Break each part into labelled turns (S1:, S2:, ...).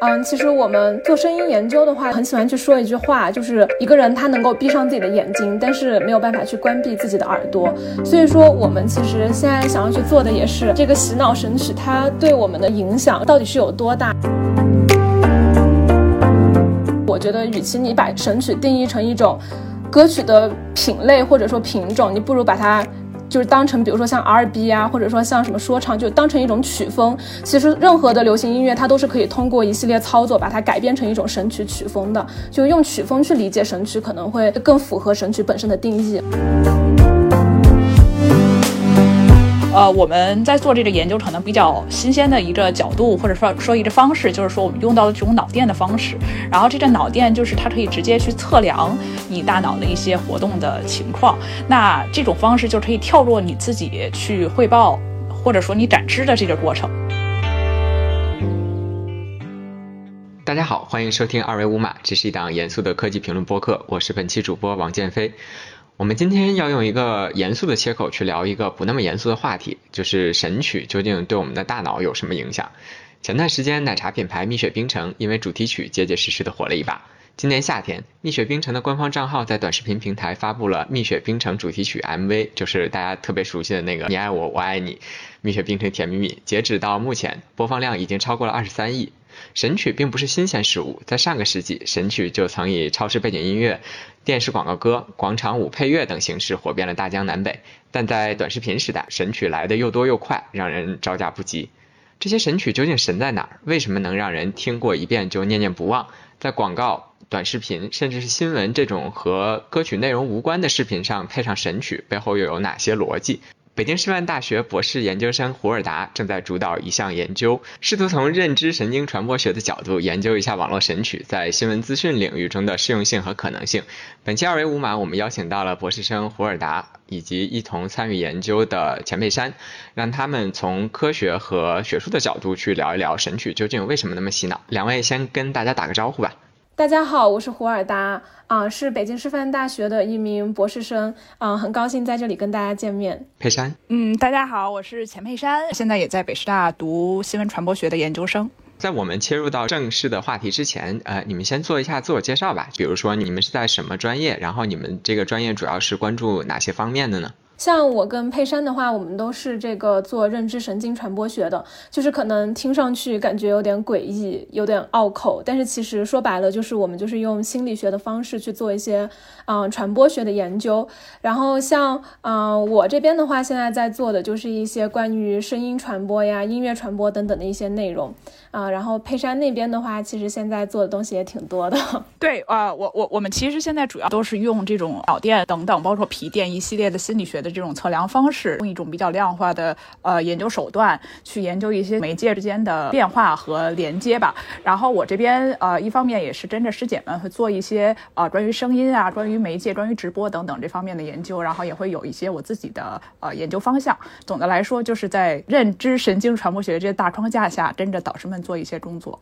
S1: 嗯，其实我们做声音研究的话，很喜欢去说一句话，就是一个人他能够闭上自己的眼睛，但是没有办法去关闭自己的耳朵。所以说，我们其实现在想要去做的也是这个洗脑神曲，它对我们的影响到底是有多大？我觉得，与其你把神曲定义成一种歌曲的品类或者说品种，你不如把它。就是当成，比如说像 R&B 啊，或者说像什么说唱，就当成一种曲风。其实任何的流行音乐，它都是可以通过一系列操作把它改编成一种神曲曲风的。就用曲风去理解神曲，可能会更符合神曲本身的定义。
S2: 呃，我们在做这个研究，可能比较新鲜的一个角度，或者说说一个方式，就是说我们用到了这种脑电的方式。然后这个脑电就是它可以直接去测量你大脑的一些活动的情况。那这种方式就可以跳过你自己去汇报，或者说你展示的这个过程。
S3: 大家好，欢迎收听二维五码，这是一档严肃的科技评论播客，我是本期主播王建飞。我们今天要用一个严肃的切口去聊一个不那么严肃的话题，就是神曲究竟对我们的大脑有什么影响？前段时间，奶茶品牌蜜雪冰城因为主题曲结结实实的火了一把。今年夏天，蜜雪冰城的官方账号在短视频平台发布了蜜雪冰城主题曲 MV，就是大家特别熟悉的那个“你爱我，我爱你”，蜜雪冰城甜蜜蜜。截止到目前，播放量已经超过了二十三亿。神曲并不是新鲜事物，在上个世纪，神曲就曾以超市背景音乐、电视广告歌、广场舞配乐等形式火遍了大江南北。但在短视频时代，神曲来的又多又快，让人招架不及。这些神曲究竟神在哪儿？为什么能让人听过一遍就念念不忘？在广告、短视频，甚至是新闻这种和歌曲内容无关的视频上配上神曲，背后又有哪些逻辑？北京师范大学博士研究生胡尔达正在主导一项研究，试图从认知神经传播学的角度研究一下网络神曲在新闻资讯领域中的适用性和可能性。本期二维五码，我们邀请到了博士生胡尔达以及一同参与研究的钱佩珊，让他们从科学和学术的角度去聊一聊神曲究竟为什么那么洗脑。两位先跟大家打个招呼吧。
S1: 大家好，我是胡尔达，啊，是北京师范大学的一名博士生，啊，很高兴在这里跟大家见面。
S3: 佩珊，
S2: 嗯，大家好，我是钱佩珊，现在也在北师大读新闻传播学的研究生。
S3: 在我们切入到正式的话题之前，呃，你们先做一下自我介绍吧。比如说，你们是在什么专业？然后你们这个专业主要是关注哪些方面的呢？
S1: 像我跟佩珊的话，我们都是这个做认知神经传播学的，就是可能听上去感觉有点诡异，有点拗口，但是其实说白了，就是我们就是用心理学的方式去做一些嗯传播学的研究。然后像嗯我这边的话，现在在做的就是一些关于声音传播呀、音乐传播等等的一些内容啊。然后佩珊那边的话，其实现在做的东西也挺多的。
S2: 对啊，我我我们其实现在主要都是用这种脑电等等，包括皮电一系列的心理学的。这种测量方式，用一种比较量化的呃研究手段去研究一些媒介之间的变化和连接吧。然后我这边呃一方面也是跟着师姐们会做一些呃关于声音啊、关于媒介、关于直播等等这方面的研究，然后也会有一些我自己的呃研究方向。总的来说，就是在认知神经传播学这些大框架下，跟着导师们做一些工作。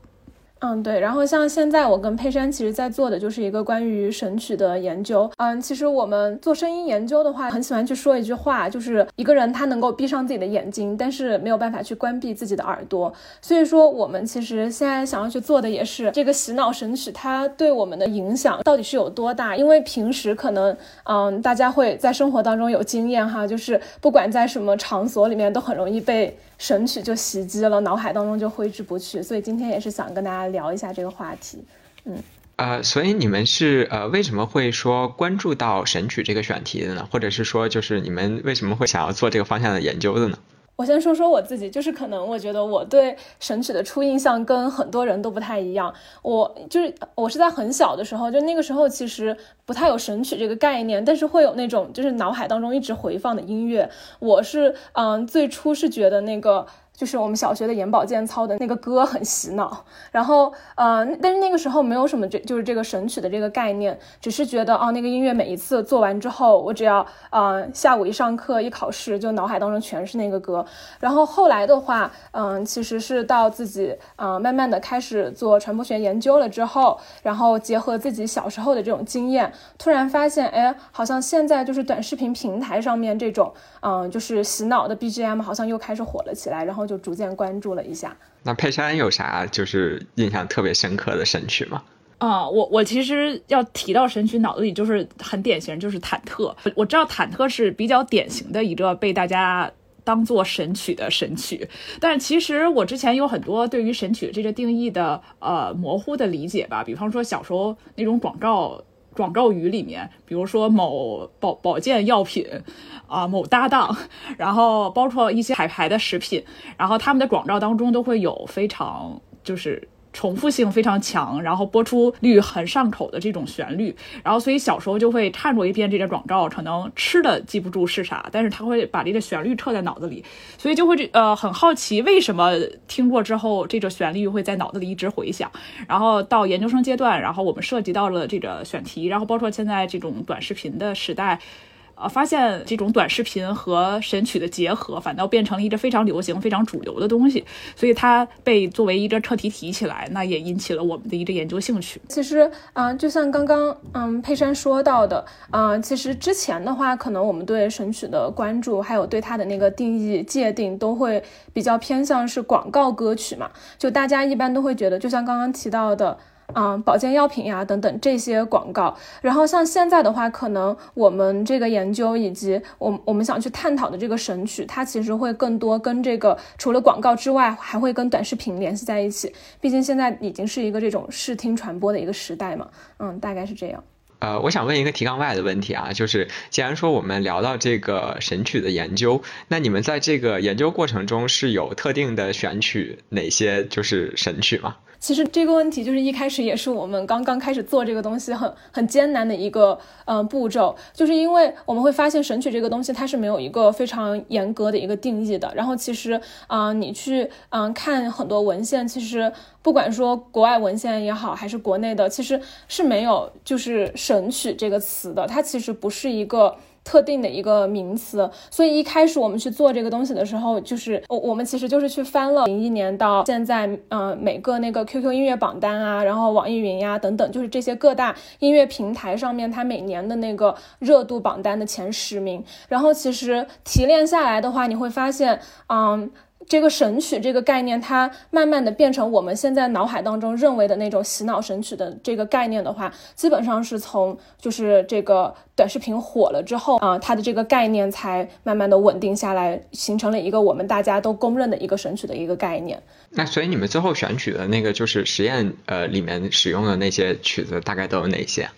S1: 嗯，对，然后像现在我跟佩珊其实在做的就是一个关于神曲的研究。嗯，其实我们做声音研究的话，很喜欢去说一句话，就是一个人他能够闭上自己的眼睛，但是没有办法去关闭自己的耳朵。所以说，我们其实现在想要去做的也是这个洗脑神曲，它对我们的影响到底是有多大？因为平时可能，嗯，大家会在生活当中有经验哈，就是不管在什么场所里面，都很容易被。神曲就袭击了，脑海当中就挥之不去，所以今天也是想跟大家聊一下这个话题。嗯，
S3: 呃，所以你们是呃为什么会说关注到神曲这个选题的呢？或者是说，就是你们为什么会想要做这个方向的研究的呢？
S1: 我先说说我自己，就是可能我觉得我对神曲的初印象跟很多人都不太一样。我就是我是在很小的时候，就那个时候其实不太有神曲这个概念，但是会有那种就是脑海当中一直回放的音乐。我是嗯，最初是觉得那个。就是我们小学的眼保健操的那个歌很洗脑，然后呃，但是那个时候没有什么这就是这个神曲的这个概念，只是觉得哦，那个音乐每一次做完之后，我只要呃下午一上课一考试，就脑海当中全是那个歌。然后后来的话，嗯，其实是到自己嗯慢慢的开始做传播学研究了之后，然后结合自己小时候的这种经验，突然发现，哎，好像现在就是短视频平台上面这种嗯就是洗脑的 BGM 好像又开始火了起来，然后就逐渐关注了一下。
S3: 那佩珊有啥就是印象特别深刻的神曲吗？
S2: 啊，我我其实要提到神曲，脑子里就是很典型，就是忐忑。我知道忐忑是比较典型的一个被大家当做神曲的神曲，但是其实我之前有很多对于神曲这个定义的呃模糊的理解吧，比方说小时候那种广告广告语里面，比如说某保保健药品啊，某搭档，然后包括一些海牌的食品，然后他们的广告当中都会有非常就是。重复性非常强，然后播出率很上口的这种旋律，然后所以小时候就会看过一遍这个广告，可能吃的记不住是啥，但是他会把这个旋律刻在脑子里，所以就会这呃很好奇为什么听过之后这个旋律会在脑子里一直回响。然后到研究生阶段，然后我们涉及到了这个选题，然后包括现在这种短视频的时代。呃，发现这种短视频和神曲的结合，反倒变成了一个非常流行、非常主流的东西，所以它被作为一个课题提起来，那也引起了我们的一个研究兴趣。
S1: 其实，嗯，就像刚刚，嗯，佩珊说到的，啊，其实之前的话，可能我们对神曲的关注，还有对它的那个定义界定，都会比较偏向是广告歌曲嘛，就大家一般都会觉得，就像刚刚提到的。嗯，保健药品呀，等等这些广告。然后像现在的话，可能我们这个研究以及我我们想去探讨的这个神曲，它其实会更多跟这个除了广告之外，还会跟短视频联系在一起。毕竟现在已经是一个这种视听传播的一个时代嘛。嗯，大概是这样。
S3: 呃，我想问一个提纲外的问题啊，就是既然说我们聊到这个神曲的研究，那你们在这个研究过程中是有特定的选取哪些就是神曲吗？
S1: 其实这个问题就是一开始也是我们刚刚开始做这个东西很很艰难的一个嗯步骤，就是因为我们会发现神曲这个东西它是没有一个非常严格的一个定义的。然后其实啊，你去嗯看很多文献，其实不管说国外文献也好，还是国内的，其实是没有就是神曲这个词的。它其实不是一个。特定的一个名词，所以一开始我们去做这个东西的时候，就是我我们其实就是去翻了零一年到现在，嗯，每个那个 QQ 音乐榜单啊，然后网易云呀等等，就是这些各大音乐平台上面它每年的那个热度榜单的前十名，然后其实提炼下来的话，你会发现，嗯。这个神曲这个概念，它慢慢的变成我们现在脑海当中认为的那种洗脑神曲的这个概念的话，基本上是从就是这个短视频火了之后啊，它的这个概念才慢慢的稳定下来，形成了一个我们大家都公认的一个神曲的一个概念。
S3: 那所以你们最后选取的那个就是实验呃里面使用的那些曲子，大概都有哪些？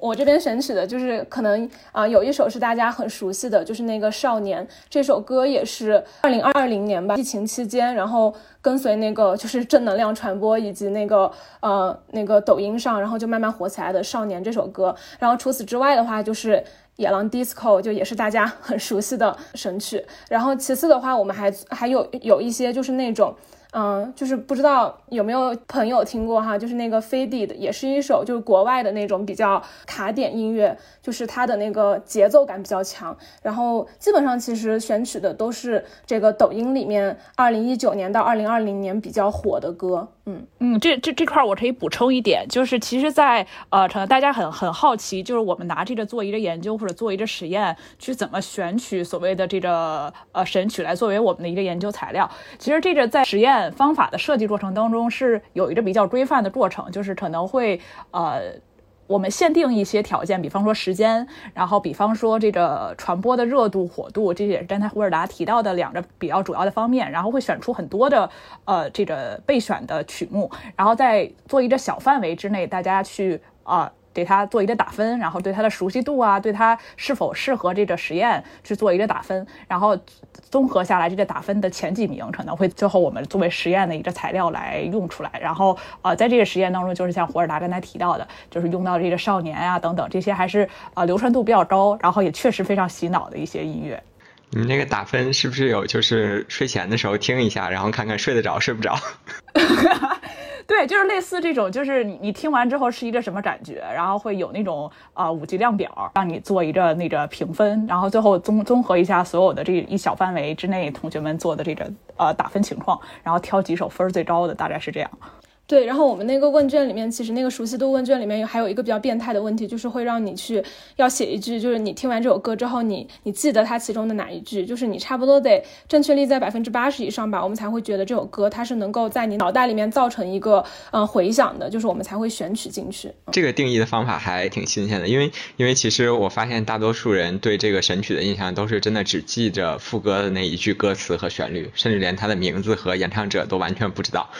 S1: 我这边选取的就是可能啊，有一首是大家很熟悉的，就是那个《少年》这首歌，也是二零二零年吧，疫情期间，然后跟随那个就是正能量传播以及那个呃那个抖音上，然后就慢慢火起来的《少年》这首歌。然后除此之外的话，就是《野狼 DISCO》，就也是大家 很熟悉的神曲。然后其次的话，我们还还有有一些就是那种。嗯，就是不知道有没有朋友听过哈，就是那个飞碟的也是一首就是国外的那种比较卡点音乐，就是它的那个节奏感比较强。然后基本上其实选取的都是这个抖音里面二零一九年到二零二零年比较火的歌。嗯
S2: 嗯，这这这块我可以补充一点，就是其实，在呃，可能大家很很好奇，就是我们拿这个做一个研究或者做一个实验，去怎么选取所谓的这个呃神曲来作为我们的一个研究材料。其实这个在实验方法的设计过程当中是有一个比较规范的过程，就是可能会呃。我们限定一些条件，比方说时间，然后比方说这个传播的热度、火度，这也是刚才胡尔达提到的两个比较主要的方面。然后会选出很多的呃这个备选的曲目，然后再做一个小范围之内，大家去啊。给它做一个打分，然后对它的熟悉度啊，对它是否适合这个实验去做一个打分，然后综合下来这个打分的前几名可能会最后我们作为实验的一个材料来用出来。然后呃，在这个实验当中，就是像胡尔达刚才提到的，就是用到这个少年啊等等这些还是呃流传度比较高，然后也确实非常洗脑的一些音乐。
S3: 你们那个打分是不是有就是睡前的时候听一下，然后看看睡得着睡不着？
S2: 对，就是类似这种，就是你你听完之后是一个什么感觉，然后会有那种啊五级量表，让你做一个那个评分，然后最后综综合一下所有的这一小范围之内同学们做的这个呃打分情况，然后挑几首分最高的，大概是这样。
S1: 对，然后我们那个问卷里面，其实那个熟悉度问卷里面还有一个比较变态的问题，就是会让你去要写一句，就是你听完这首歌之后，你你记得它其中的哪一句，就是你差不多得正确率在百分之八十以上吧，我们才会觉得这首歌它是能够在你脑袋里面造成一个嗯回响的，就是我们才会选取进去。
S3: 这个定义的方法还挺新鲜的，因为因为其实我发现大多数人对这个神曲的印象都是真的只记着副歌的那一句歌词和旋律，甚至连它的名字和演唱者都完全不知道。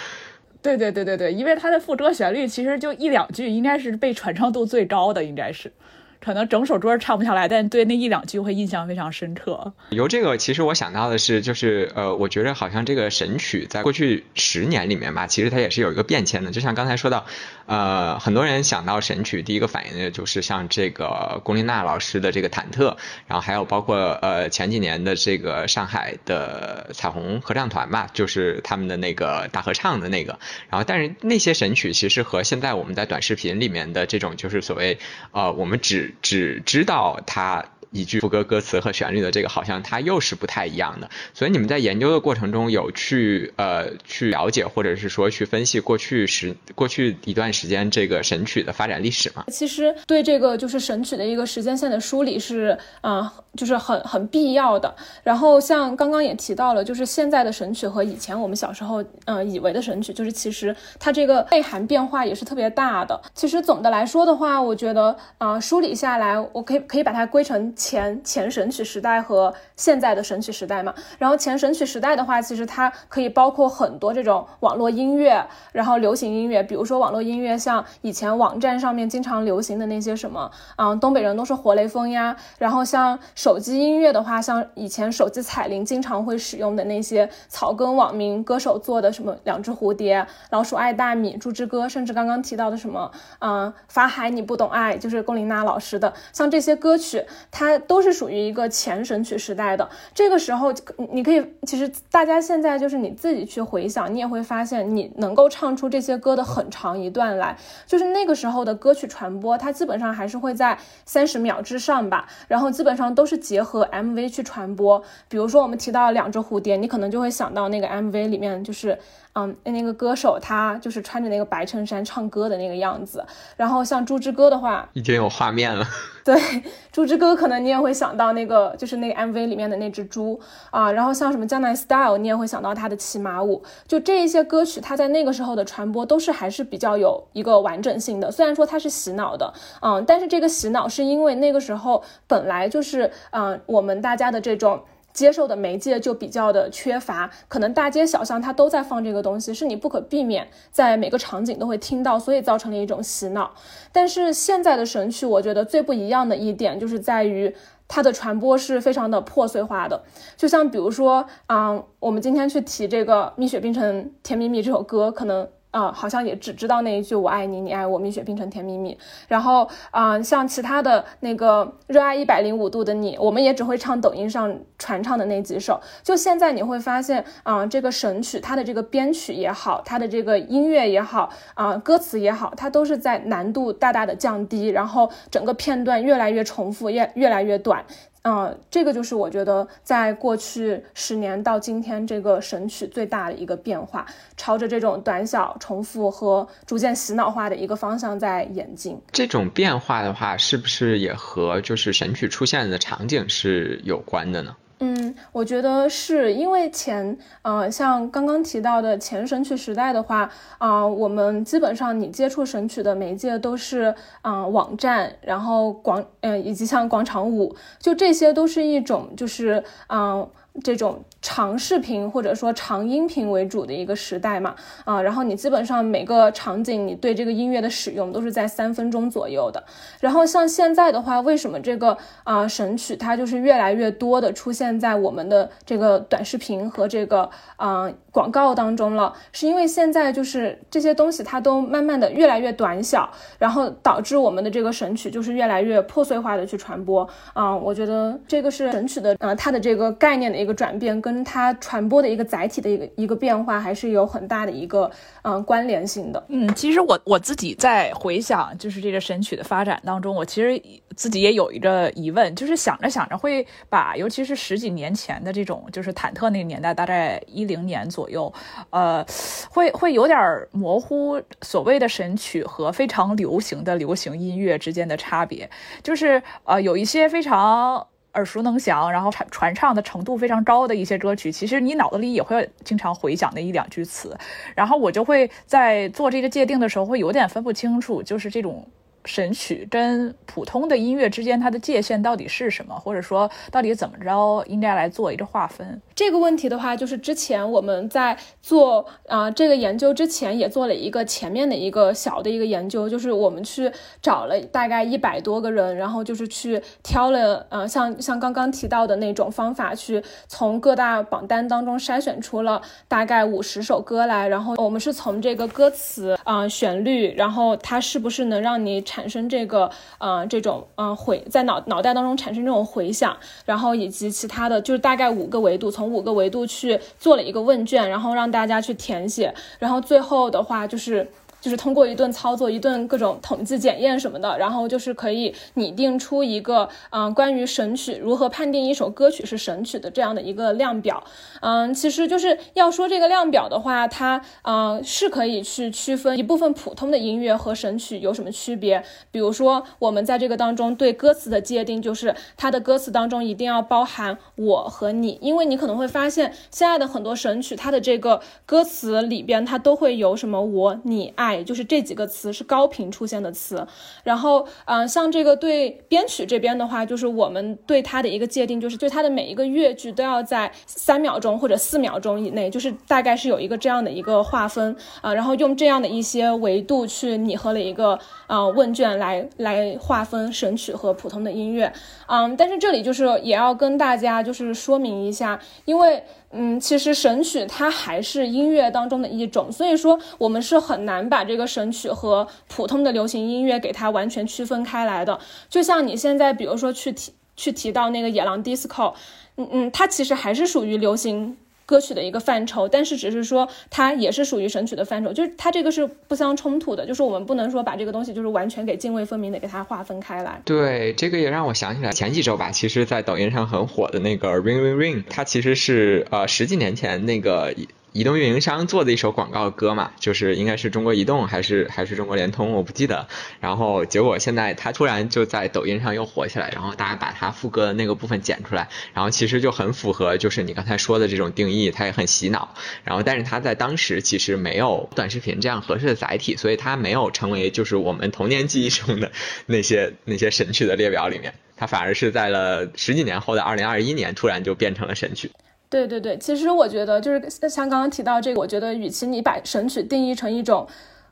S2: 对对对对对，因为它的副歌旋律其实就一两句，应该是被传唱度最高的，应该是。可能整首歌唱不下来，但对那一两句会印象非常深刻。
S3: 由这个，其实我想到的是，就是呃，我觉得好像这个神曲在过去十年里面吧，其实它也是有一个变迁的。就像刚才说到，呃，很多人想到神曲，第一个反应的就是像这个龚琳娜老师的这个忐忑，然后还有包括呃前几年的这个上海的彩虹合唱团吧，就是他们的那个大合唱的那个。然后，但是那些神曲其实和现在我们在短视频里面的这种，就是所谓呃，我们只只知道他一句副歌歌词和旋律的这个，好像它又是不太一样的。所以你们在研究的过程中有去呃去了解，或者是说去分析过去时过去一段时间这个神曲的发展历史吗？
S1: 其实对这个就是神曲的一个时间线的梳理是啊，就是很很必要的。然后像刚刚也提到了，就是现在的神曲和以前我们小时候嗯以为的神曲，就是其实它这个内涵变化也是特别大的。其实总的来说的话，我觉得啊梳理下来，我可以可以把它归成。前前神曲时代和现在的神曲时代嘛，然后前神曲时代的话，其实它可以包括很多这种网络音乐，然后流行音乐，比如说网络音乐，像以前网站上面经常流行的那些什么，嗯，东北人都是活雷锋呀，然后像手机音乐的话，像以前手机彩铃经常会使用的那些草根网民歌手做的什么两只蝴蝶、老鼠爱大米、猪之歌，甚至刚刚提到的什么，嗯，法海你不懂爱，就是龚琳娜老师的，像这些歌曲，它。它都是属于一个前神曲时代的，这个时候你可以，其实大家现在就是你自己去回想，你也会发现，你能够唱出这些歌的很长一段来，就是那个时候的歌曲传播，它基本上还是会在三十秒之上吧，然后基本上都是结合 MV 去传播，比如说我们提到两只蝴蝶，你可能就会想到那个 MV 里面就是。嗯，那个歌手他就是穿着那个白衬衫唱歌的那个样子。然后像《猪之歌》的话，
S3: 已经有画面了。
S1: 对，《猪之歌》可能你也会想到那个，就是那个 MV 里面的那只猪啊。然后像什么《江南 Style》，你也会想到他的骑马舞。就这一些歌曲，它在那个时候的传播都是还是比较有一个完整性的。虽然说它是洗脑的，嗯，但是这个洗脑是因为那个时候本来就是嗯我们大家的这种。接受的媒介就比较的缺乏，可能大街小巷它都在放这个东西，是你不可避免在每个场景都会听到，所以造成了一种洗脑。但是现在的神曲，我觉得最不一样的一点就是在于它的传播是非常的破碎化的，就像比如说，嗯，我们今天去提这个蜜雪冰城甜蜜蜜这首歌，可能。啊，好像也只知道那一句“我爱你，你爱我，蜜雪冰城甜蜜蜜”。然后，啊，像其他的那个“热爱一百零五度的你”，我们也只会唱抖音上传唱的那几首。就现在你会发现，啊，这个神曲它的这个编曲也好，它的这个音乐也好，啊，歌词也好，它都是在难度大大的降低，然后整个片段越来越重复，越越来越短。嗯，这个就是我觉得在过去十年到今天这个神曲最大的一个变化，朝着这种短小、重复和逐渐洗脑化的一个方向在演进。
S3: 这种变化的话，是不是也和就是神曲出现的场景是有关的呢？
S1: 嗯，我觉得是因为前，呃，像刚刚提到的前神曲时代的话，啊，我们基本上你接触神曲的媒介都是，嗯，网站，然后广，嗯，以及像广场舞，就这些都是一种，就是，嗯。这种长视频或者说长音频为主的一个时代嘛，啊，然后你基本上每个场景你对这个音乐的使用都是在三分钟左右的。然后像现在的话，为什么这个啊神曲它就是越来越多的出现在我们的这个短视频和这个啊广告当中了？是因为现在就是这些东西它都慢慢的越来越短小，然后导致我们的这个神曲就是越来越破碎化的去传播。啊，我觉得这个是神曲的呃它的这个概念的一个。个转变，跟它传播的一个载体的一个一个变化，还是有很大的一个嗯关联性的。
S2: 嗯，其实我我自己在回想，就是这个神曲的发展当中，我其实自己也有一个疑问，就是想着想着会把，尤其是十几年前的这种，就是忐忑那个年代，大概一零年左右，呃，会会有点模糊所谓的神曲和非常流行的流行音乐之间的差别，就是呃有一些非常。耳熟能详，然后传传唱的程度非常高的一些歌曲，其实你脑子里也会经常回想那一两句词，然后我就会在做这个界定的时候，会有点分不清楚，就是这种。神曲跟普通的音乐之间，它的界限到底是什么？或者说，到底怎么着应该来做一个划分？
S1: 这个问题的话，就是之前我们在做啊这个研究之前，也做了一个前面的一个小的一个研究，就是我们去找了大概一百多个人，然后就是去挑了，呃，像 像刚刚提到的那种方法，去从各大榜单当中筛选出了大概五十首歌来，然后我们是从这个歌词啊旋律，然后它是不是能让你产产生这个呃这种嗯回在脑脑袋当中产生这种回响，然后以及其他的就是大概五个维度，从五个维度去做了一个问卷，然后让大家去填写，然后最后的话就是。就是通过一顿操作，一顿各种统计检验什么的，然后就是可以拟定出一个嗯关于神曲如何判定一首歌曲是神曲的这样的一个量表。嗯，其实就是要说这个量表的话，它嗯是可以去区分一部分普通的音乐和神曲有什么区别。比如说我们在这个当中对歌词的界定，就是它的歌词当中一定要包含我和你，因为你可能会发现现在的很多神曲，它的这个歌词里边它都会有什么我、你、爱。就是这几个词是高频出现的词，然后，嗯，像这个对编曲这边的话，就是我们对它的一个界定，就是对它的每一个乐句都要在三秒钟或者四秒钟以内，就是大概是有一个这样的一个划分啊，然后用这样的一些维度去拟合了一个呃问卷来来划分神曲和普通的音乐，嗯，但是这里就是也要跟大家就是说明一下，因为。嗯，其实神曲它还是音乐当中的一种，所以说我们是很难把这个神曲和普通的流行音乐给它完全区分开来的。就像你现在，比如说去提去提到那个野狼 disco，嗯嗯，它其实还是属于流行。歌曲的一个范畴，但是只是说它也是属于神曲的范畴，就是它这个是不相冲突的，就是我们不能说把这个东西就是完全给泾渭分明的给它划分开来。
S3: 对，这个也让我想起来前几周吧，其实在抖音上很火的那个 Ring Ring Ring，它其实是呃十几年前那个。移动运营商做的一首广告歌嘛，就是应该是中国移动还是还是中国联通，我不记得。然后结果现在它突然就在抖音上又火起来，然后大家把它副歌的那个部分剪出来，然后其实就很符合就是你刚才说的这种定义，它也很洗脑。然后但是它在当时其实没有短视频这样合适的载体，所以它没有成为就是我们童年记忆中的 那些那些神曲的列表里面，它反而是在了十几年后的二零二一年突然就变成了神曲。
S1: 对对对，其实我觉得就是像刚刚提到这个，我觉得与其你把神曲定义成一种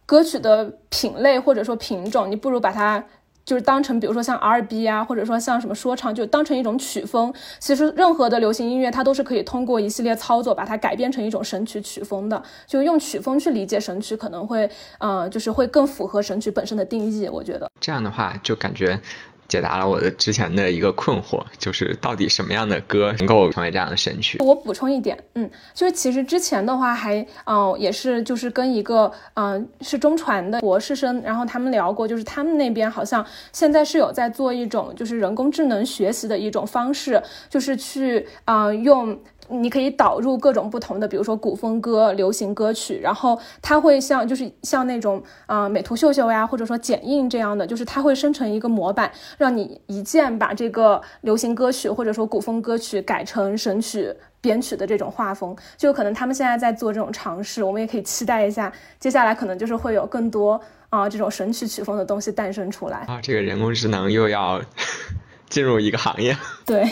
S1: 歌曲的品类或者说品种，你不如把它就是当成，比如说像 R&B 啊，或者说像什么说唱，就当成一种曲风。其实任何的流行音乐，它都是可以通过一系列操作把它改编成一种神曲曲风的。就用曲风去理解神曲，可能会，嗯，就是会更符合神曲本身的定义。我觉得
S3: 这样的话，就感觉。解答了我的之前的一个困惑，就是到底什么样的歌能够成为这样的神曲？
S1: 我补充一点，嗯，就是其实之前的话还，嗯，也是就是跟一个，嗯，是中传的博士生，然后他们聊过，就是他们那边好像现在是有在做一种就是人工智能学习的一种方式，就是去，嗯，用。你可以导入各种不同的，比如说古风歌、流行歌曲，然后它会像就是像那种啊美图秀秀呀，或者说剪映这样的，就是它会生成一个模板，让你一键把这个流行歌曲或者说古风歌曲改成神曲编曲的这种画风。就可能他们现在在做这种尝试，我们也可以期待一下，接下来可能就是会有更多啊这种神曲曲风的东西诞生出来
S3: 啊。这个人工智能又要进入一个行业，
S1: 对。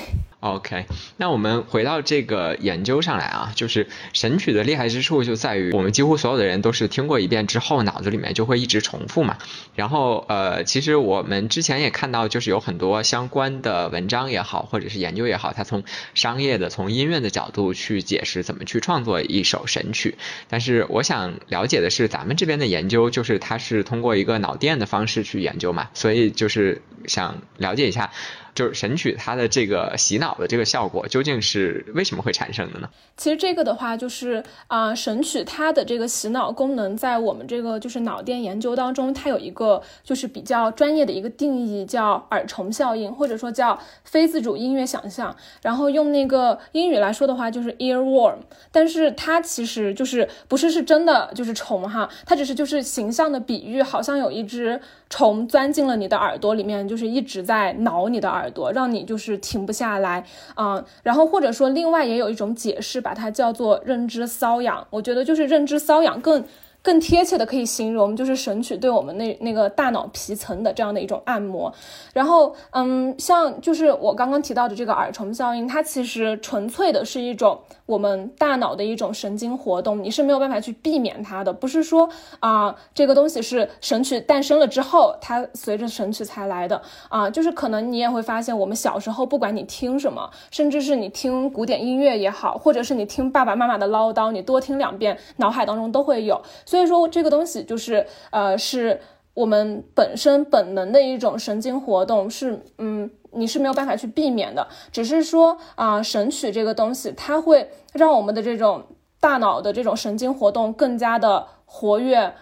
S3: OK，那我们回到这个研究上来啊，就是神曲的厉害之处就在于，我们几乎所有的人都是听过一遍之后，脑子里面就会一直重复嘛。然后呃，其实我们之前也看到，就是有很多相关的文章也好，或者是研究也好，它从商业的、从音乐的角度去解释怎么去创作一首神曲。但是我想了解的是，咱们这边的研究就是它是通过一个脑电的方式去研究嘛，所以就是想了解一下。就是神曲它的这个洗脑的这个效果究竟是为什么会产生的呢？
S1: 其实这个的话，就是啊，神曲它的这个洗脑功能，在我们这个就是脑电研究当中，它有一个就是比较专业的一个定义，叫耳虫效应，或者说叫非自主音乐想象。然后用那个英语来说的话，就是 earworm。但是它其实就是不是是真的就是虫哈，它只是就是形象的比喻，好像有一只虫钻进了你的耳朵里面，就是一直在挠你的耳朵，让你就是停不下来啊。然后或者说另外也有一种解释，把它叫做认知瘙痒。我觉得就是认知瘙痒更。更贴切的可以形容，就是神曲对我们那那个大脑皮层的这样的一种按摩。然后，嗯，像就是我刚刚提到的这个耳虫效应，它其实纯粹的是一种我们大脑的一种神经活动，你是没有办法去避免它的。不是说啊，这个东西是神曲诞生了之后，它随着神曲才来的啊。就是可能你也会发现，我们小时候不管你听什么，甚至是你听古典音乐也好，或者是你听爸爸妈妈的唠叨，你多听两遍，脑海当中都会有。所以说这个东西就是，呃，是我们本身本能的一种神经活动，是，嗯，你是没有办法去避免的。只是说啊，神曲这个东西，它会让我们的这种大脑的这种神经活动更加的活跃。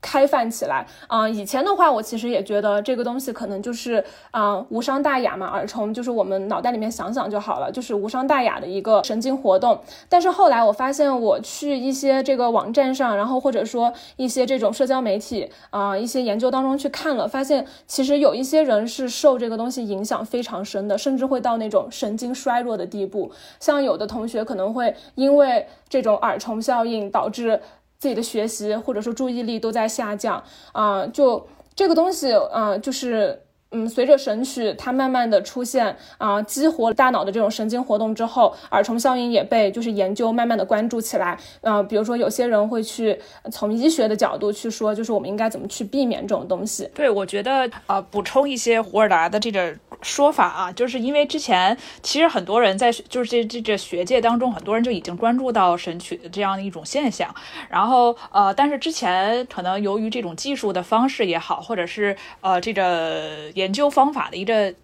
S1: 开放起来啊！以前的话，我其实也觉得这个东西可能就是啊无伤大雅嘛，耳虫就是我们脑袋里面想想就好了，就是无伤大雅的一个神经活动。但是后来我发现，我去一些这个网站上，然后或者说一些这种社交媒体啊一些研究当中去看了，发现其实有一些人是受这个东西影响非常深的，甚至会到那种神经衰弱的地步。像有的同学可能会因为这种耳虫效应导致。自己的学习或者说注意力都在下降。啊，就这个东西，嗯，就是嗯，随着神曲它慢慢的出现啊，激活大脑的这种神经活动之后，耳虫效应也被就是研究慢慢的关注起来，啊，比如说有些人会去从医学的角度去说，就是我们应该怎么去避免这种东西。
S2: 对，我觉得呃，补充一些胡尔达的这个。说法啊，就是因为之前其实很多人在就是这这这学界当中，很多人就已经关注到神曲的这样的一种现象。然后呃，但是之前可能由于这种技术的方式也好，或者是呃这个研究方法的一个。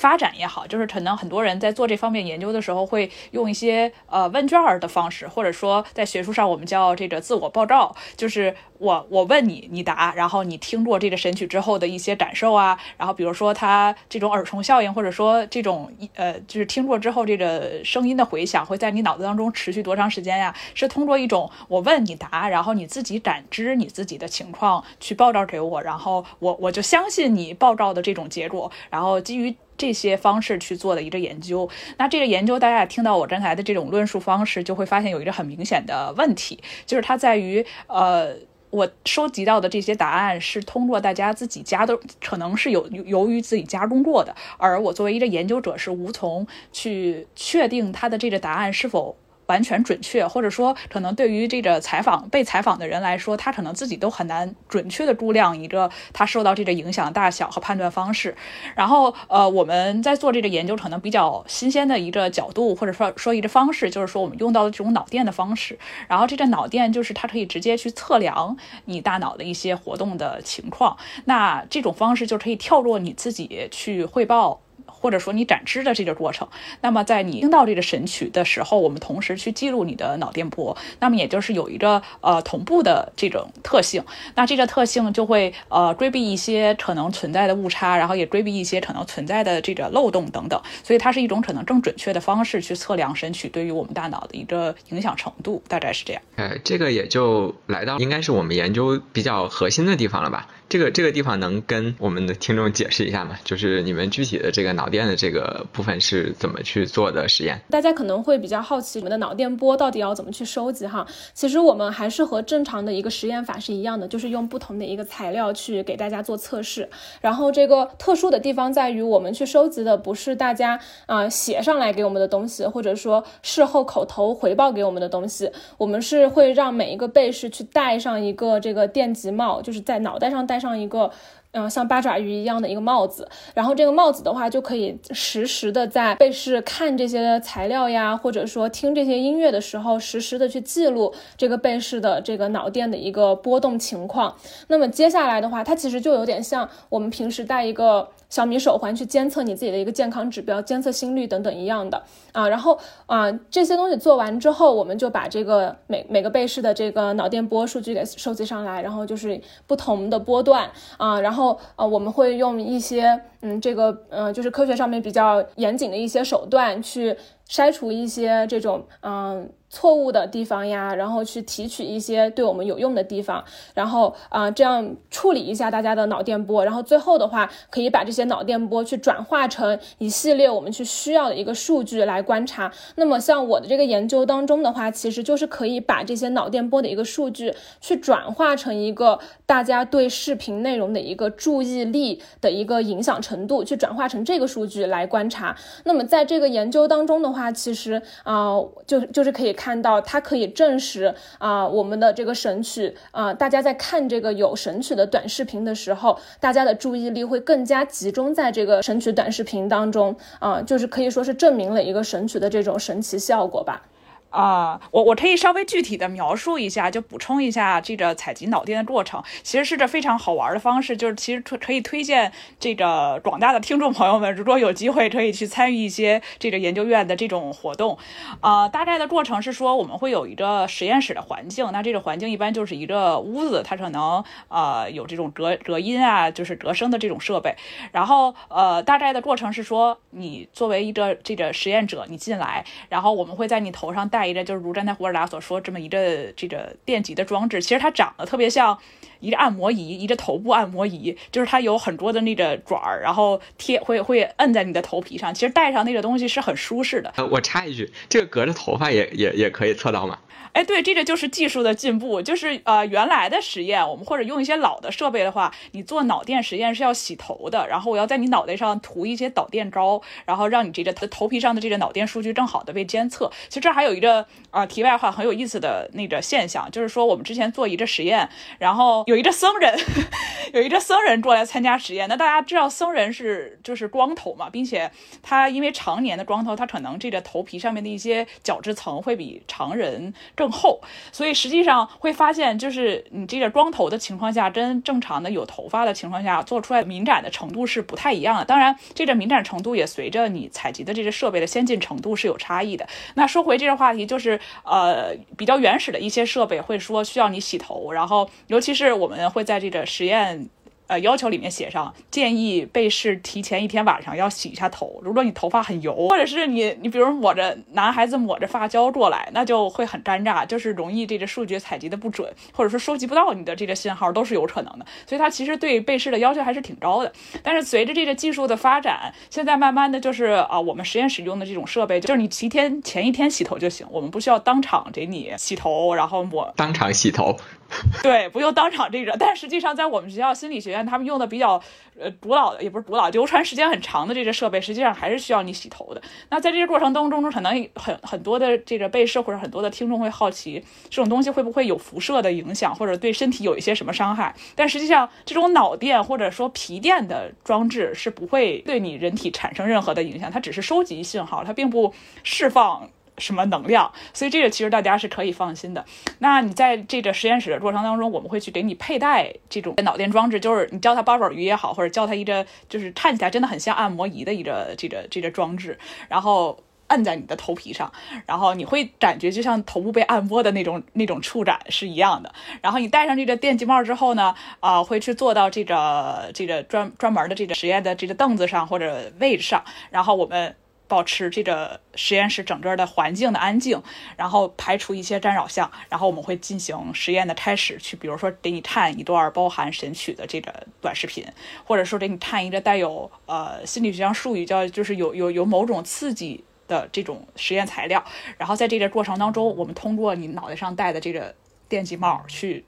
S2: 发展也好，就是可能很多人在做这方面研究的时候，会用一些呃问卷儿的方式，或者说在学术上我们叫这个自我报告，就是我我问你，你答，然后你听过这个神曲之后的一些感受啊，然后比如说它这种耳虫效应，或者说这种呃就是听过之后这个声音的回响会在你脑子当中持续多长时间呀？是通过一种我问你答，然后你自己感知你自己的情况去报告给我，然后我我就相信你报告的这种结果，然后基于。这些方式去做的一个研究，那这个研究大家听到我刚才的这种论述方式，就会发现有一个很明显的问题，就是它在于，呃，我收集到的这些答案是通过大家自己加的，可能是有由于自己加工过的，而我作为一个研究者是无从去确定它的这个答案是否。完全准确，或者说可能对于这个采访被采访的人来说，他可能自己都很难准确的估量一个他受到这个影响大小和判断方式。然后，呃，我们在做这个研究，可能比较新鲜的一个角度，或者说说一个方式，就是说我们用到的这种脑电的方式。然后，这个脑电就是它可以直接去测量你大脑的一些活动的情况。那这种方式就可以跳过你自己去汇报。或者说你感知的这个过程，那么在你听到这个神曲的时候，我们同时去记录你的脑电波，那么也就是有一个呃同步的这种特性，那这个特性就会呃规避一些可能存在的误差，然后也规避一些可能存在的这个漏洞等等，所以它是一种可能更准确的方式去测量神曲对于我们大脑的一个影响程度，大概是这样。
S3: 呃，这个也就来到应该是我们研究比较核心的地方了吧。这个这个地方能跟我们的听众解释一下吗？就是你们具体的这个脑电的这个部分是怎么去做的实验？
S1: 大家可能会比较好奇，我们的脑电波到底要怎么去收集哈？其实我们还是和正常的一个实验法是一样的，就是用不同的一个材料去给大家做测试。然后这个特殊的地方在于，我们去收集的不是大家啊写上来给我们的东西，或者说事后口头回报给我们的东西，我们是会让每一个被试去戴上一个这个电极帽，就是在脑袋上戴。上一个，嗯，像八爪鱼一样的一个帽子，然后这个帽子的话，就可以实时的在被试看这些材料呀，或者说听这些音乐的时候，实时的去记录这个被试的这个脑电的一个波动情况。那么接下来的话，它其实就有点像我们平时戴一个。小米手环去监测你自己的一个健康指标，监测心率等等一样的啊。然后啊，这些东西做完之后，我们就把这个每每个背试的这个脑电波数据给收集上来，然后就是不同的波段啊，然后啊，我们会用一些嗯，这个嗯，就是科学上面比较严谨的一些手段去筛除一些这种嗯。错误的地方呀，然后去提取一些对我们有用的地方，然后啊这样处理一下大家的脑电波，然后最后的话可以把这些脑电波去转化成一系列我们去需要的一个数据来观察。那么像我的这个研究当中的话，其实就是可以把这些脑电波的一个数据去转化成一个大家对视频内容的一个注意力的一个影响程程度，去转化成这个数据来观察。那么在这个研究当中的话，其实啊就就是可以。看到它可以证实啊，我们的这个神曲啊，大家在看这个有神曲的短视频的时候，大家的注意力会更加集中在这个神曲短视频当中啊，就是可以说是证明了一个神曲的这种神奇效果吧。
S2: 啊，我我可以稍微具体的描述一下，就补充一下这个采集脑电的过程，其实是这非常好玩的方式，就是其实推可以推荐这个广大的听众朋友们，如果有机会可以去参与一些这个研究院的这种活动。啊，大概的过程是说，我们会有一个实验室的环境，那这个环境一般就是一个屋子，它可能呃有这种隔隔音啊，就是隔声的这种设备。然后呃，大概的过程是说，你作为一个这个实验者，你进来，然后我们会在你头上戴。一个就是如刚才胡尔达所说这么一个这个电极的装置，其实它长得特别像一个按摩仪，一个头部按摩仪，就是它有很多的那个爪儿，然后贴会会摁在你的头皮上。其实戴上那个东西是很舒适的。
S3: 我插一句，这个隔着头发也也也可以测到吗？
S2: 哎，对，这个就是技术的进步，就是呃，原来的实验，我们或者用一些老的设备的话，你做脑电实验是要洗头的，然后我要在你脑袋上涂一些导电膏，然后让你这个头皮上的这个脑电数据更好的被监测。其实这还有一个啊，题外话很有意思的那个现象，就是说我们之前做一个实验，然后有一个僧人，有一个僧人过来参加实验。那大家知道僧人是就是光头嘛，并且他因为常年的光头，他可能这个头皮上面的一些角质层会比常人。更厚，所以实际上会发现，就是你这个光头的情况下，跟正常的有头发的情况下做出来敏感的程度是不太一样的。当然，这个敏感程度也随着你采集的这个设备的先进程度是有差异的。那说回这个话题，就是呃，比较原始的一些设备会说需要你洗头，然后尤其是我们会在这个实验。呃，要求里面写上，建议被试提前一天晚上要洗一下头。如果你头发很油，或者是你你比如抹着男孩子抹着发胶过来，那就会很尴尬，就是容易这个数据采集的不准，或者说收集不到你的这个信号都是有可能的。所以它其实对被试的要求还是挺高的。但是随着这个技术的发展，现在慢慢的就是啊，我们实验室用的这种设备，就是你提前前一天洗头就行，我们不需要当场给你洗头，然后抹
S3: 当场洗头。
S2: 对，不用当场这个，但实际上在我们学校心理学院，他们用的比较呃古老的，也不是古老，流传时间很长的这个设备，实际上还是需要你洗头的。那在这个过程当中，可能很很多的这个被试或者很多的听众会好奇，这种东西会不会有辐射的影响，或者对身体有一些什么伤害？但实际上，这种脑电或者说皮电的装置是不会对你人体产生任何的影响，它只是收集信号，它并不释放。什么能量？所以这个其实大家是可以放心的。那你在这个实验室的过程当中，我们会去给你佩戴这种脑电装置，就是你叫它八爪鱼也好，或者叫它一个就是看起来真的很像按摩仪的一个这个这个装置，然后摁在你的头皮上，然后你会感觉就像头部被按摩的那种那种触感是一样的。然后你戴上这个电极帽之后呢，啊，会去坐到这个这个专专门的这个实验的这个凳子上或者位置上，然后我们。保持这个实验室整个的环境的安静，然后排除一些干扰项，然后我们会进行实验的开始，去比如说给你看一段包含神曲的这个短视频，或者说给你看一个带有呃心理学上术语叫就是有有有某种刺激的这种实验材料，然后在这个过程当中，我们通过你脑袋上戴的这个电极帽去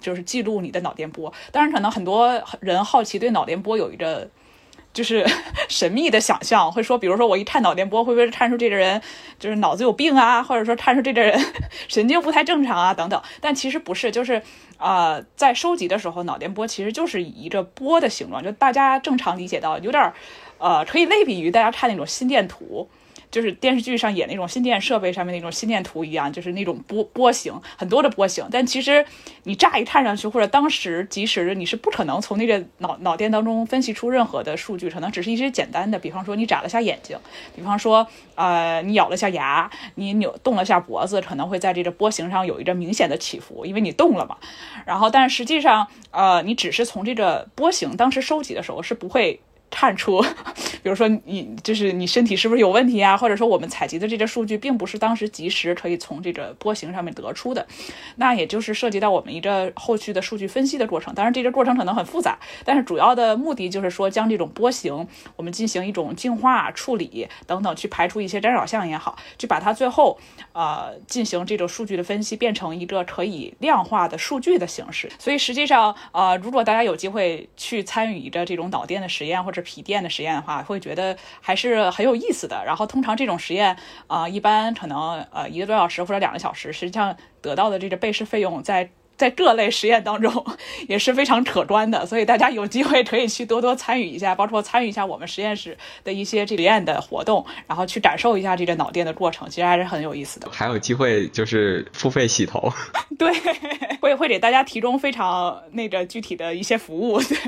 S2: 就是记录你的脑电波。当然，可能很多人好奇对脑电波有一个。就是 神秘的想象，会说，比如说我一看脑电波，会不会看出这个人就是脑子有病啊，或者说看出这个人 神经不太正常啊，等等。但其实不是，就是啊，在收集的时候，脑电波其实就是以一个波的形状，就大家正常理解到，有点儿呃，可以类比于大家看那种心电图。就是电视剧上演那种心电设备上面那种心电图一样，就是那种波波形，很多的波形。但其实你乍一看上去，或者当时即时，你是不可能从那个脑脑电当中分析出任何的数据，可能只是一些简单的，比方说你眨了下眼睛，比方说呃你咬了下牙，你扭动了下脖子，可能会在这个波形上有一个明显的起伏，因为你动了嘛。然后，但实际上，呃，你只是从这个波形当时收集的时候是不会。看出，比如说你就是你身体是不是有问题啊？或者说我们采集的这些数据并不是当时及时可以从这个波形上面得出的，那也就是涉及到我们一个后续的数据分析的过程。当然这个过程可能很复杂，但是主要的目的就是说将这种波形我们进行一种净化处理等等，去排除一些干扰项也好，去把它最后呃进行这种数据的分析，变成一个可以量化的数据的形式。所以实际上呃，如果大家有机会去参与一个这种脑电的实验或者皮垫的实验的话，会觉得还是很有意思的。然后通常这种实验，啊，一般可能呃一个多小时或者两个小时，实际上得到的这个被试费用在。在各类实验当中也是非常可观的，所以大家有机会可以去多多参与一下，包括参与一下我们实验室的一些这实验的活动，然后去感受一下这个脑电的过程，其实还是很有意思的。
S3: 还有机会就是付费洗头，
S2: 对，会会给大家提供非常那个具体的一些服务。对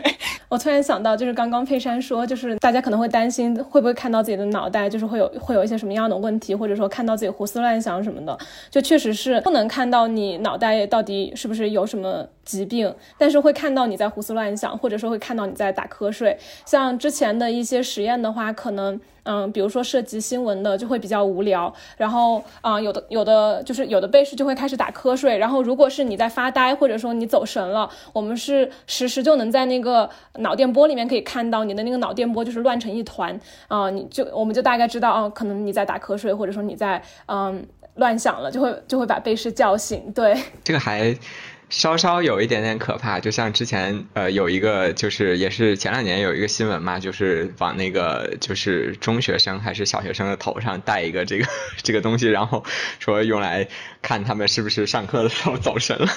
S1: 我突然想到，就是刚刚佩珊说，就是大家可能会担心会不会看到自己的脑袋，就是会有会有一些什么样的问题，或者说看到自己胡思乱想什么的，就确实是不能看到你脑袋到底是不是。有什么疾病，但是会看到你在胡思乱想，或者说会看到你在打瞌睡。像之前的一些实验的话，可能嗯，比如说涉及新闻的就会比较无聊。然后啊，有的有的就是有的被试就会开始打瞌睡。然后如果是你在发呆，或者说你走神了，我们是实时就能在那个脑电波里面可以看到你的那个脑电波就是乱成一团啊，你就我们就大概知道哦，可能你在打瞌睡，或者说你在嗯乱想了，就会就会把被试叫醒。对，
S3: 这个还。稍稍有一点点可怕，就像之前呃有一个就是也是前两年有一个新闻嘛，就是往那个就是中学生还是小学生的头上戴一个这个 这个东西，然后说用来看他们是不是上课的时候走神了。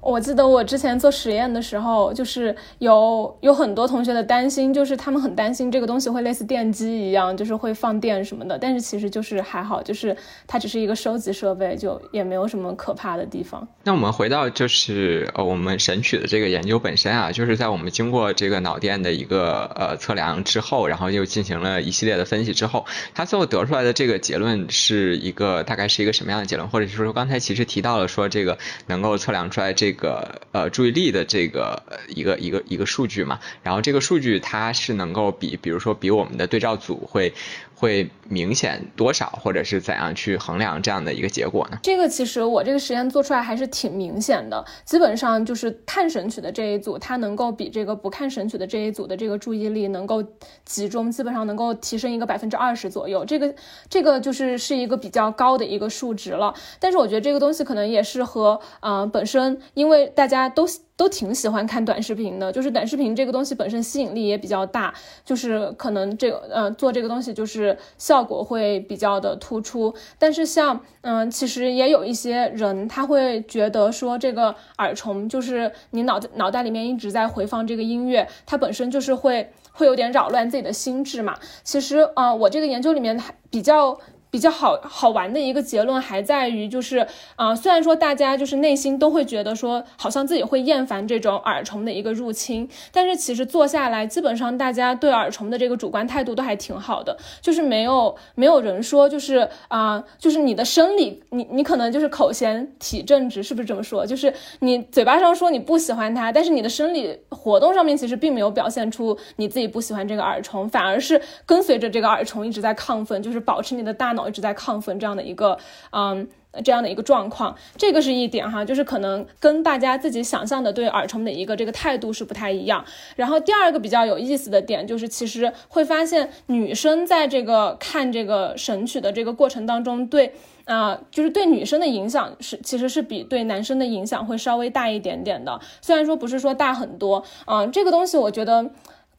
S1: 我记得我之前做实验的时候，就是有有很多同学的担心，就是他们很担心这个东西会类似电机一样，就是会放电什么的。但是其实就是还好，就是它只是一个收集设备，就也没有什么可怕的地方。
S3: 那我们回到就是呃我们神曲的这个研究本身啊，就是在我们经过这个脑电的一个呃测量之后，然后又进行了一系列的分析之后，它最后得出来的这个结论是一个大概是一个什么样的结论？或者是说刚才其实提到了说这个能够测量出来这。这个呃注意力的这个一个一个一个数据嘛，然后这个数据它是能够比比如说比我们的对照组会。会明显多少，或者是怎样去衡量这样的一个结果呢？
S1: 这个其实我这个实验做出来还是挺明显的，基本上就是看神曲的这一组，它能够比这个不看神曲的这一组的这个注意力能够集中，基本上能够提升一个百分之二十左右。这个这个就是是一个比较高的一个数值了。但是我觉得这个东西可能也是和嗯本身，因为大家都。都挺喜欢看短视频的，就是短视频这个东西本身吸引力也比较大，就是可能这个呃做这个东西就是效果会比较的突出。但是像嗯，其实也有一些人他会觉得说这个耳虫就是你脑子脑袋里面一直在回放这个音乐，它本身就是会会有点扰乱自己的心智嘛。其实啊，我这个研究里面还比较。比较好好玩的一个结论还在于，就是啊，虽然说大家就是内心都会觉得说，好像自己会厌烦这种耳虫的一个入侵，但是其实做下来，基本上大家对耳虫的这个主观态度都还挺好的，就是没有没有人说就是啊，就是你的生理，你你可能就是口嫌体正直，是不是这么说？就是你嘴巴上说你不喜欢它，但是你的生理活动上面其实并没有表现出你自己不喜欢这个耳虫，反而是跟随着这个耳虫一直在亢奋，就是保持你的大脑。一直在亢奋这样的一个，嗯，这样的一个状况，这个是一点哈，就是可能跟大家自己想象的对耳虫的一个这个态度是不太一样。然后第二个比较有意思的点就是，其实会发现女生在这个看这个神曲的这个过程当中，对，啊，就是对女生的影响是其实是比对男生的影响会稍微大一点点的，虽然说不是说大很多，嗯，这个东西我觉得。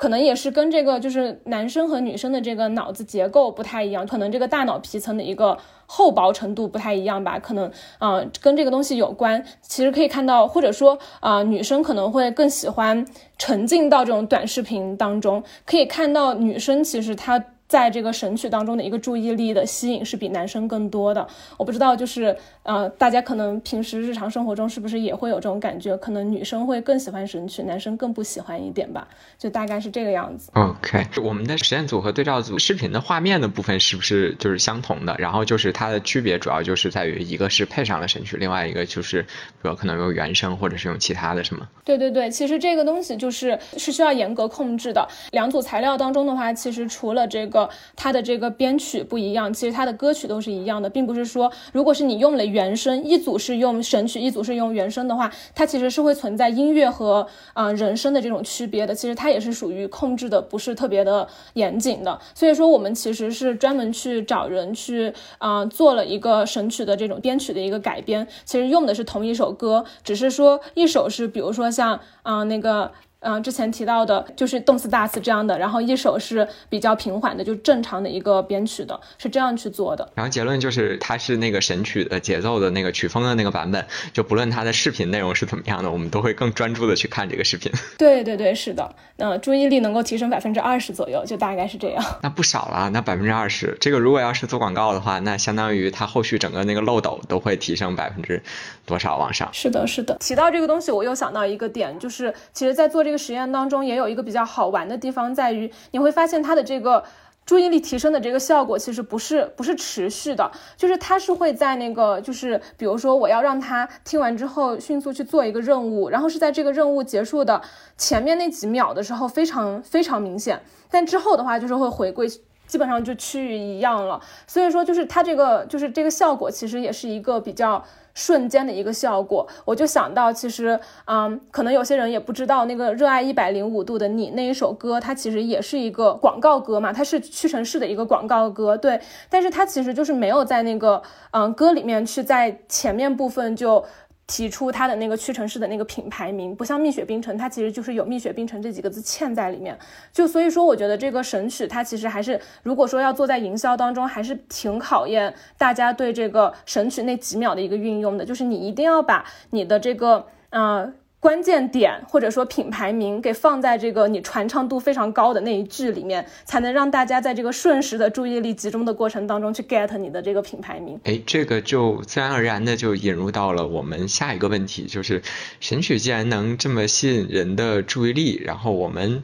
S1: 可能也是跟这个就是男生和女生的这个脑子结构不太一样，可能这个大脑皮层的一个厚薄程度不太一样吧，可能啊跟这个东西有关。其实可以看到，或者说啊女生可能会更喜欢沉浸到这种短视频当中，可以看到女生其实她。在这个神曲当中的一个注意力的吸引是比男生更多的。我不知道，就是呃，大家可能平时日常生活中是不是也会有这种感觉？可能女生会更喜欢神曲，男生更不喜欢一点吧，就大概是这个样子。
S3: OK，我们的实验组和对照组视频的画面的部分是不是就是相同的？然后就是它的区别主要就是在于一个是配上了神曲，另外一个就是比如可能用原声或者是用其他的什么？
S1: 对对对，其实这个东西就是是需要严格控制的。两组材料当中的话，其实除了这个。它的这个编曲不一样，其实它的歌曲都是一样的，并不是说，如果是你用了原声，一组是用神曲，一组是用原声的话，它其实是会存在音乐和啊人声的这种区别的。其实它也是属于控制的不是特别的严谨的。所以说我们其实是专门去找人去啊做了一个神曲的这种编曲的一个改编，其实用的是同一首歌，只是说一首是比如说像啊那个。嗯，之前提到的就是动次大次这样的，然后一首是比较平缓的，就正常的一个编曲的，是这样去做的。
S3: 然后结论就是它是那个神曲的节奏的那个曲风的那个版本，就不论它的视频内容是怎么样的，我们都会更专注的去看这个视频。
S1: 对对对，是的，那注意力能够提升百分之二十左右，就大概是这样。
S3: 那不少了，那百分之二十，这个如果要是做广告的话，那相当于它后续整个那个漏斗都会提升百分之多少往上？
S1: 是的，是的。提到这个东西，我又想到一个点，就是其实在做这个这个实验当中。也有一个比较好玩的地方，在于你会发现它的这个注意力提升的这个效果其实不是不是持续的，就是他是会在那个就是比如说我要让他听完之后迅速去做一个任务，然后是在这个任务结束的前面那几秒的时候非常非常明显，但之后的话就是会回归。基本上就趋于一样了，所以说就是它这个就是这个效果其实也是一个比较瞬间的一个效果。我就想到，其实嗯，可能有些人也不知道那个热爱一百零五度的你那一首歌，它其实也是一个广告歌嘛，它是屈臣氏的一个广告歌，对，但是它其实就是没有在那个嗯歌里面去在前面部分就。提出它的那个屈臣氏的那个品牌名，不像蜜雪冰城，它其实就是有蜜雪冰城这几个字嵌在里面。就所以说，我觉得这个神曲它其实还是，如果说要做在营销当中，还是挺考验大家对这个神曲那几秒的一个运用的。就是你一定要把你的这个，呃。关键点或者说品牌名给放在这个你传唱度非常高的那一句里面，才能让大家在这个瞬时的注意力集中的过程当中去 get 你的这个品牌名。
S3: 哎，这个就自然而然的就引入到了我们下一个问题，就是神曲既然能这么吸引人的注意力，然后我们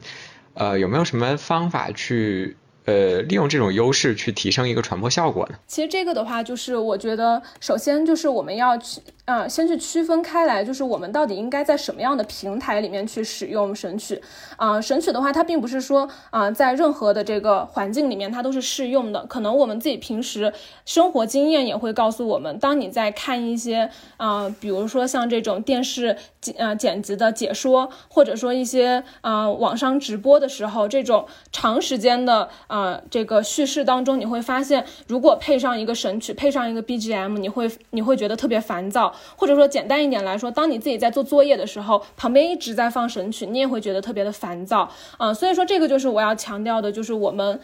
S3: 呃有没有什么方法去？呃，利用这种优势去提升一个传播效果呢？
S1: 其实这个的话，就是我觉得，首先就是我们要去，呃，先去区分开来，就是我们到底应该在什么样的平台里面去使用神曲。啊，神曲的话，它并不是说啊，在任何的这个环境里面它都是适用的。可能我们自己平时生活经验也会告诉我们，当你在看一些啊，比如说像这种电视剪呃剪辑的解说，或者说一些啊网上直播的时候，这种长时间的啊。呃，这个叙事当中，你会发现，如果配上一个神曲，配上一个 BGM，你会你会觉得特别烦躁。或者说，简单一点来说，当你自己在做作业的时候，旁边一直在放神曲，你也会觉得特别的烦躁。啊，所以说这个就是我要强调的，就是我们。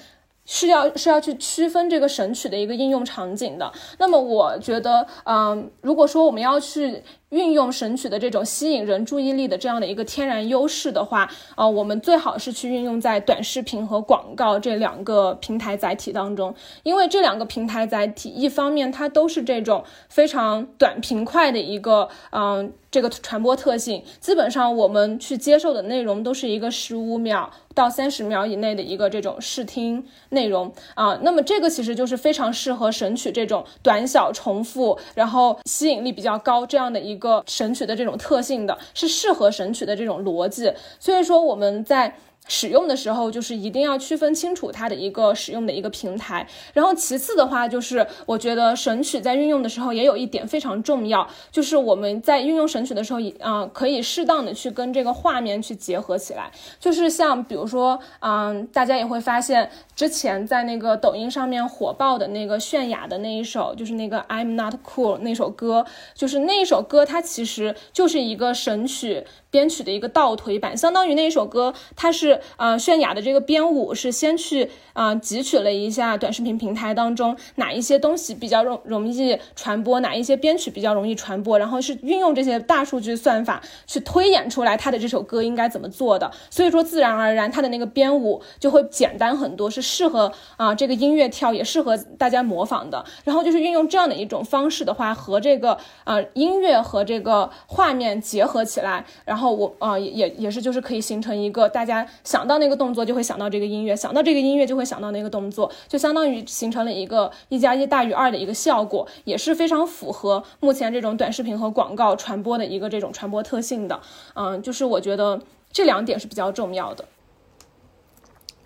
S1: 是要是要去区分这个神曲的一个应用场景的。那么我觉得，嗯，如果说我们要去运用神曲的这种吸引人注意力的这样的一个天然优势的话，呃，我们最好是去运用在短视频和广告这两个平台载体当中，因为这两个平台载体，一方面它都是这种非常短平快的一个，嗯，这个传播特性，基本上我们去接受的内容都是一个十五秒。到三十秒以内的一个这种视听内容啊，那么这个其实就是非常适合神曲这种短小重复，然后吸引力比较高这样的一个神曲的这种特性的，是适合神曲的这种逻辑。所以说我们在。使用的时候，就是一定要区分清楚它的一个使用的一个平台。然后其次的话，就是我觉得神曲在运用的时候也有一点非常重要，就是我们在运用神曲的时候，啊，可以适当的去跟这个画面去结合起来。就是像比如说，嗯，大家也会发现，之前在那个抖音上面火爆的那个泫雅的那一首，就是那个 I'm Not Cool 那首歌，就是那一首歌，它其实就是一个神曲。编曲的一个倒推版，相当于那一首歌，它是呃泫雅的这个编舞是先去啊汲取了一下短视频平台当中哪一些东西比较容容易传播，哪一些编曲比较容易传播，然后是运用这些大数据算法去推演出来他的这首歌应该怎么做的，所以说自然而然他的那个编舞就会简单很多，是适合啊这个音乐跳，也适合大家模仿的。然后就是运用这样的一种方式的话，和这个啊音乐和这个画面结合起来，然后后我啊也也是就是可以形成一个大家想到那个动作就会想到这个音乐，想到这个音乐就会想到那个动作，就相当于形成了一个一加一大于二的一个效果，也是非常符合目前这种短视频和广告传播的一个这种传播特性的。嗯，就是我觉得这两点是比较重要的。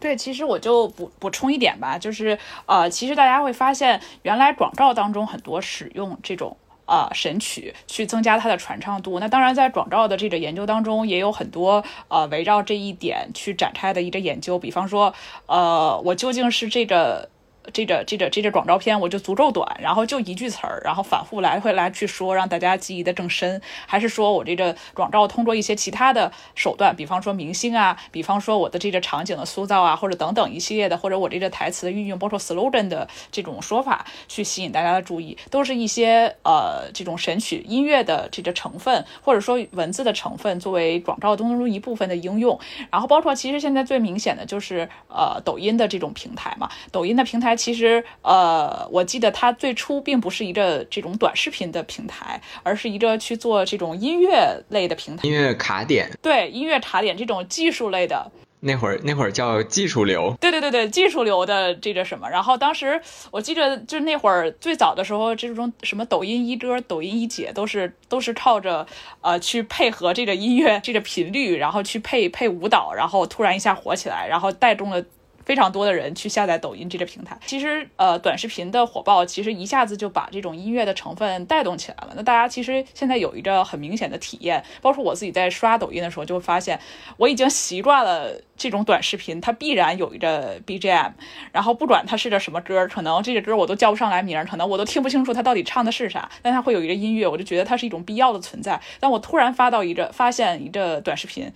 S2: 对，其实我就补补充一点吧，就是呃，其实大家会发现，原来广告当中很多使用这种啊神曲去增加它的传唱度。那当然，在广告的这个研究当中，也有很多呃围绕这一点去展开的一个研究。比方说，呃，我究竟是这个。这个这个这个广告片我就足够短，然后就一句词儿，然后反复来回来去说，让大家记忆的更深。还是说我这个广告通过一些其他的手段，比方说明星啊，比方说我的这个场景的塑造啊，或者等等一系列的，或者我这个台词的运用，包括 slogan 的这种说法，去吸引大家的注意，都是一些呃这种神曲音乐的这个成分，或者说文字的成分，作为广告当中一部分的应用。然后包括其实现在最明显的就是呃抖音的这种平台嘛，抖音的平台。其实，呃，我记得它最初并不是一个这种短视频的平台，而是一个去做这种音乐类的平台。
S3: 音乐卡点，
S2: 对，音乐卡点这种技术类的。
S3: 那会儿，那会儿叫技术流。
S2: 对对对对，技术流的这个什么。然后当时我记得，就那会儿最早的时候，这种什么抖音一哥、抖音一姐，都是都是靠着呃去配合这个音乐这个频率，然后去配配舞蹈，然后突然一下火起来，然后带动了。非常多的人去下载抖音这个平台，其实呃短视频的火爆，其实一下子就把这种音乐的成分带动起来了。那大家其实现在有一个很明显的体验，包括我自己在刷抖音的时候，就会发现我已经习惯了这种短视频，它必然有一个 BGM，然后不管它是个什么歌，可能这个歌我都叫不上来名，可能我都听不清楚它到底唱的是啥，但它会有一个音乐，我就觉得它是一种必要的存在。但我突然发到一个发现一个短视频。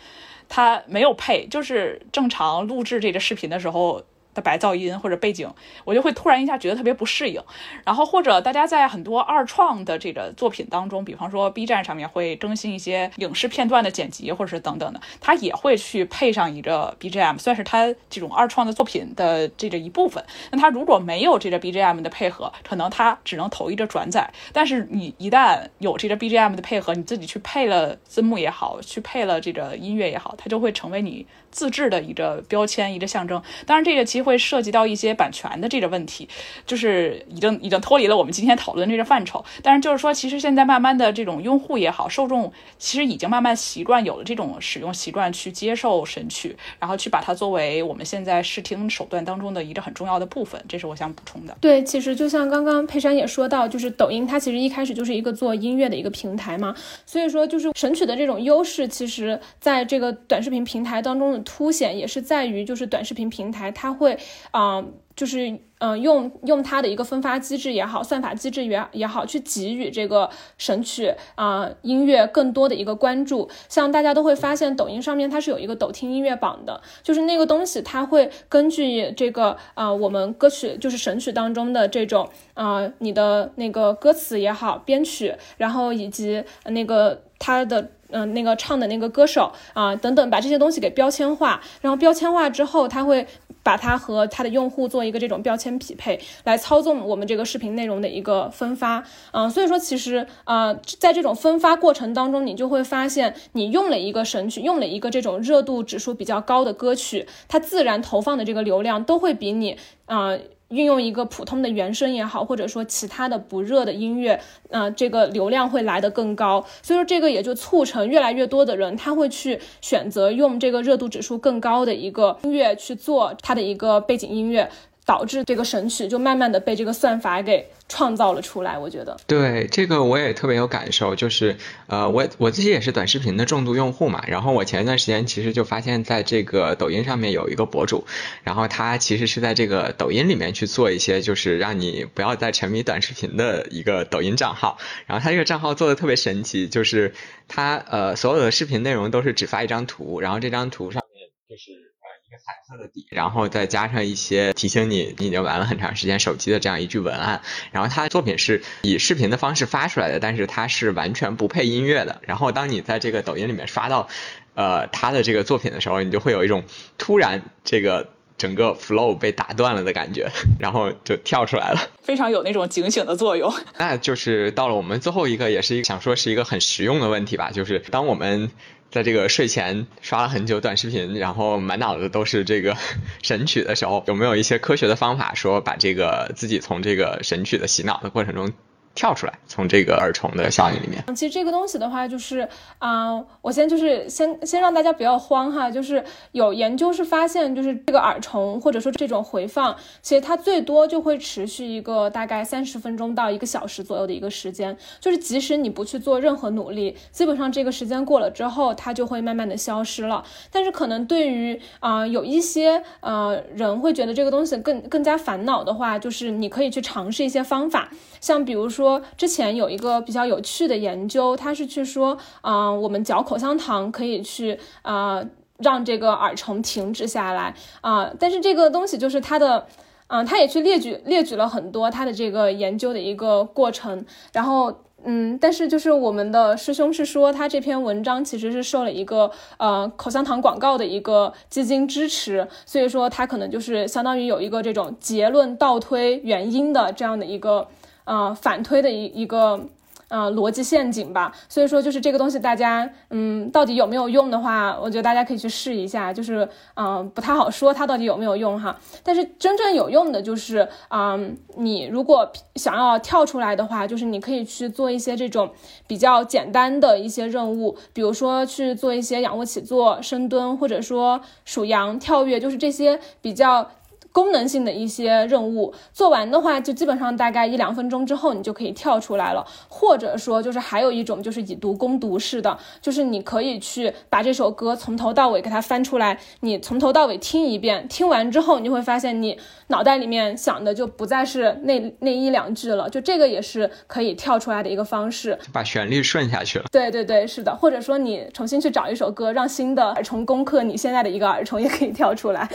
S2: 他没有配，就是正常录制这个视频的时候。的白噪音或者背景，我就会突然一下觉得特别不适应。然后或者大家在很多二创的这个作品当中，比方说 B 站上面会更新一些影视片段的剪辑，或者是等等的，它也会去配上一个 BGM，算是它这种二创的作品的这个一部分。那它如果没有这个 BGM 的配合，可能它只能投一个转载。但是你一旦有这个 BGM 的配合，你自己去配了字幕也好，去配了这个音乐也好，它就会成为你。自制的一个标签，一个象征。当然，这个其实会涉及到一些版权的这个问题，就是已经已经脱离了我们今天讨论这个范畴。但是，就是说，其实现在慢慢的这种用户也好，受众其实已经慢慢习惯有了这种使用习惯，去接受神曲，然后去把它作为我们现在视听手段当中的一个很重要的部分。这是我想补充的。
S1: 对，其实就像刚刚佩珊也说到，就是抖音它其实一开始就是一个做音乐的一个平台嘛，所以说就是神曲的这种优势，其实在这个短视频平台当中的。凸显也是在于，就是短视频平台它会，嗯，就是嗯，用用它的一个分发机制也好，算法机制也也好，去给予这个神曲啊音乐更多的一个关注。像大家都会发现，抖音上面它是有一个抖听音乐榜的，就是那个东西，它会根据这个啊我们歌曲就是神曲当中的这种啊你的那个歌词也好，编曲，然后以及那个它的。嗯，那个唱的那个歌手啊，等等，把这些东西给标签化，然后标签化之后，他会把它和它的用户做一个这种标签匹配，来操纵我们这个视频内容的一个分发。嗯，所以说其实啊，在这种分发过程当中，你就会发现，你用了一个神曲，用了一个这种热度指数比较高的歌曲，它自然投放的这个流量都会比你啊。运用一个普通的原声也好，或者说其他的不热的音乐，呃，这个流量会来得更高。所以说这个也就促成越来越多的人他会去选择用这个热度指数更高的一个音乐去做他的一个背景音乐。导致这个神曲就慢慢的被这个算法给创造了出来。我觉得，
S3: 对这个我也特别有感受，就是呃，我我自己也是短视频的重度用户嘛。然后我前一段时间其实就发现，在这个抖音上面有一个博主，然后他其实是在这个抖音里面去做一些，就是让你不要再沉迷短视频的一个抖音账号。然后他这个账号做的特别神奇，就是他呃所有的视频内容都是只发一张图，然后这张图上面就是。一个彩色的底，然后再加上一些提醒你你已经玩了很长时间手机的这样一句文案。然后他的作品是以视频的方式发出来的，但是它是完全不配音乐的。然后当你在这个抖音里面刷到呃他的这个作品的时候，你就会有一种突然这个整个 flow 被打断了的感觉，然后就跳出来了，
S2: 非常有那种警醒的作用。
S3: 那就是到了我们最后一个，也是一个想说是一个很实用的问题吧，就是当我们。在这个睡前刷了很久短视频，然后满脑子都是这个 神曲的时候，有没有一些科学的方法说把这个自己从这个神曲的洗脑的过程中？跳出来，从这个耳虫的效应里面。
S1: 其实这个东西的话，就是啊，我先就是先先让大家不要慌哈，就是有研究是发现，就是这个耳虫或者说这种回放，其实它最多就会持续一个大概三十分钟到一个小时左右的一个时间，就是即使你不去做任何努力，基本上这个时间过了之后，它就会慢慢的消失了。但是可能对于啊有一些呃人会觉得这个东西更更加烦恼的话，就是你可以去尝试一些方法，像比如说。说之前有一个比较有趣的研究，他是去说，嗯，我们嚼口香糖可以去啊让这个耳虫停止下来啊，但是这个东西就是它的，嗯，他也去列举列举了很多他的这个研究的一个过程，然后嗯，但是就是我们的师兄是说他这篇文章其实是受了一个呃口香糖广告的一个基金支持，所以说他可能就是相当于有一个这种结论倒推原因的这样的一个。呃，反推的一一个呃逻辑陷阱吧，所以说就是这个东西，大家嗯，到底有没有用的话，我觉得大家可以去试一下，就是嗯，不太好说它到底有没有用哈。但是真正有用的就是，嗯，你如果想要跳出来的话，就是你可以去做一些这种比较简单的一些任务，比如说去做一些仰卧起坐、深蹲，或者说数羊、跳跃，就是这些比较。功能性的一些任务做完的话，就基本上大概一两分钟之后，你就可以跳出来了。或者说，就是还有一种就是以毒攻毒式的，就是你可以去把这首歌从头到尾给它翻出来，你从头到尾听一遍，听完之后你就会发现你脑袋里面想的就不再是那那一两句了，就这个也是可以跳出来的一个方式，
S3: 把旋律顺下去了。
S1: 对对对，是的。或者说你重新去找一首歌，让新的耳虫攻克你现在的一个耳虫也可以跳出来。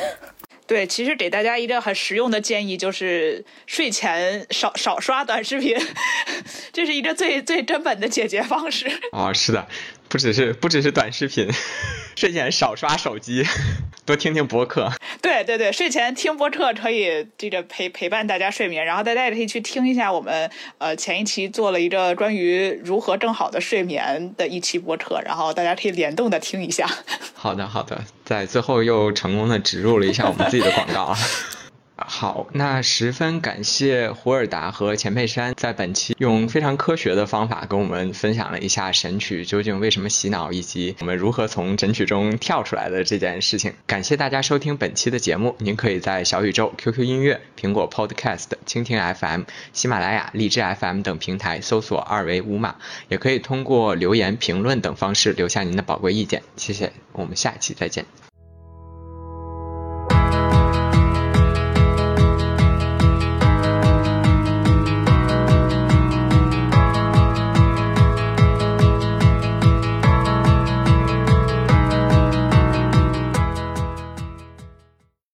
S2: 对，其实给大家一个很实用的建议，就是睡前少少刷短视频，这是一个最最根本的解决方式。
S3: 哦，是的。不只是不只是短视频，睡前少刷手机，多听听播客。
S2: 对对对，睡前听播客可以这个陪陪伴大家睡眠，然后大家也可以去听一下我们呃前一期做了一个关于如何更好的睡眠的一期播客，然后大家可以联动的听一下。
S3: 好的好的，在最后又成功的植入了一下我们自己的广告啊。好，那十分感谢胡尔达和钱佩珊在本期用非常科学的方法跟我们分享了一下神曲究竟为什么洗脑，以及我们如何从神曲中跳出来的这件事情。感谢大家收听本期的节目，您可以在小宇宙、QQ 音乐、苹果 Podcast、蜻蜓 FM、喜马拉雅、荔枝 FM 等平台搜索“二维五码”，也可以通过留言、评论等方式留下您的宝贵意见。谢谢，我们下期再见。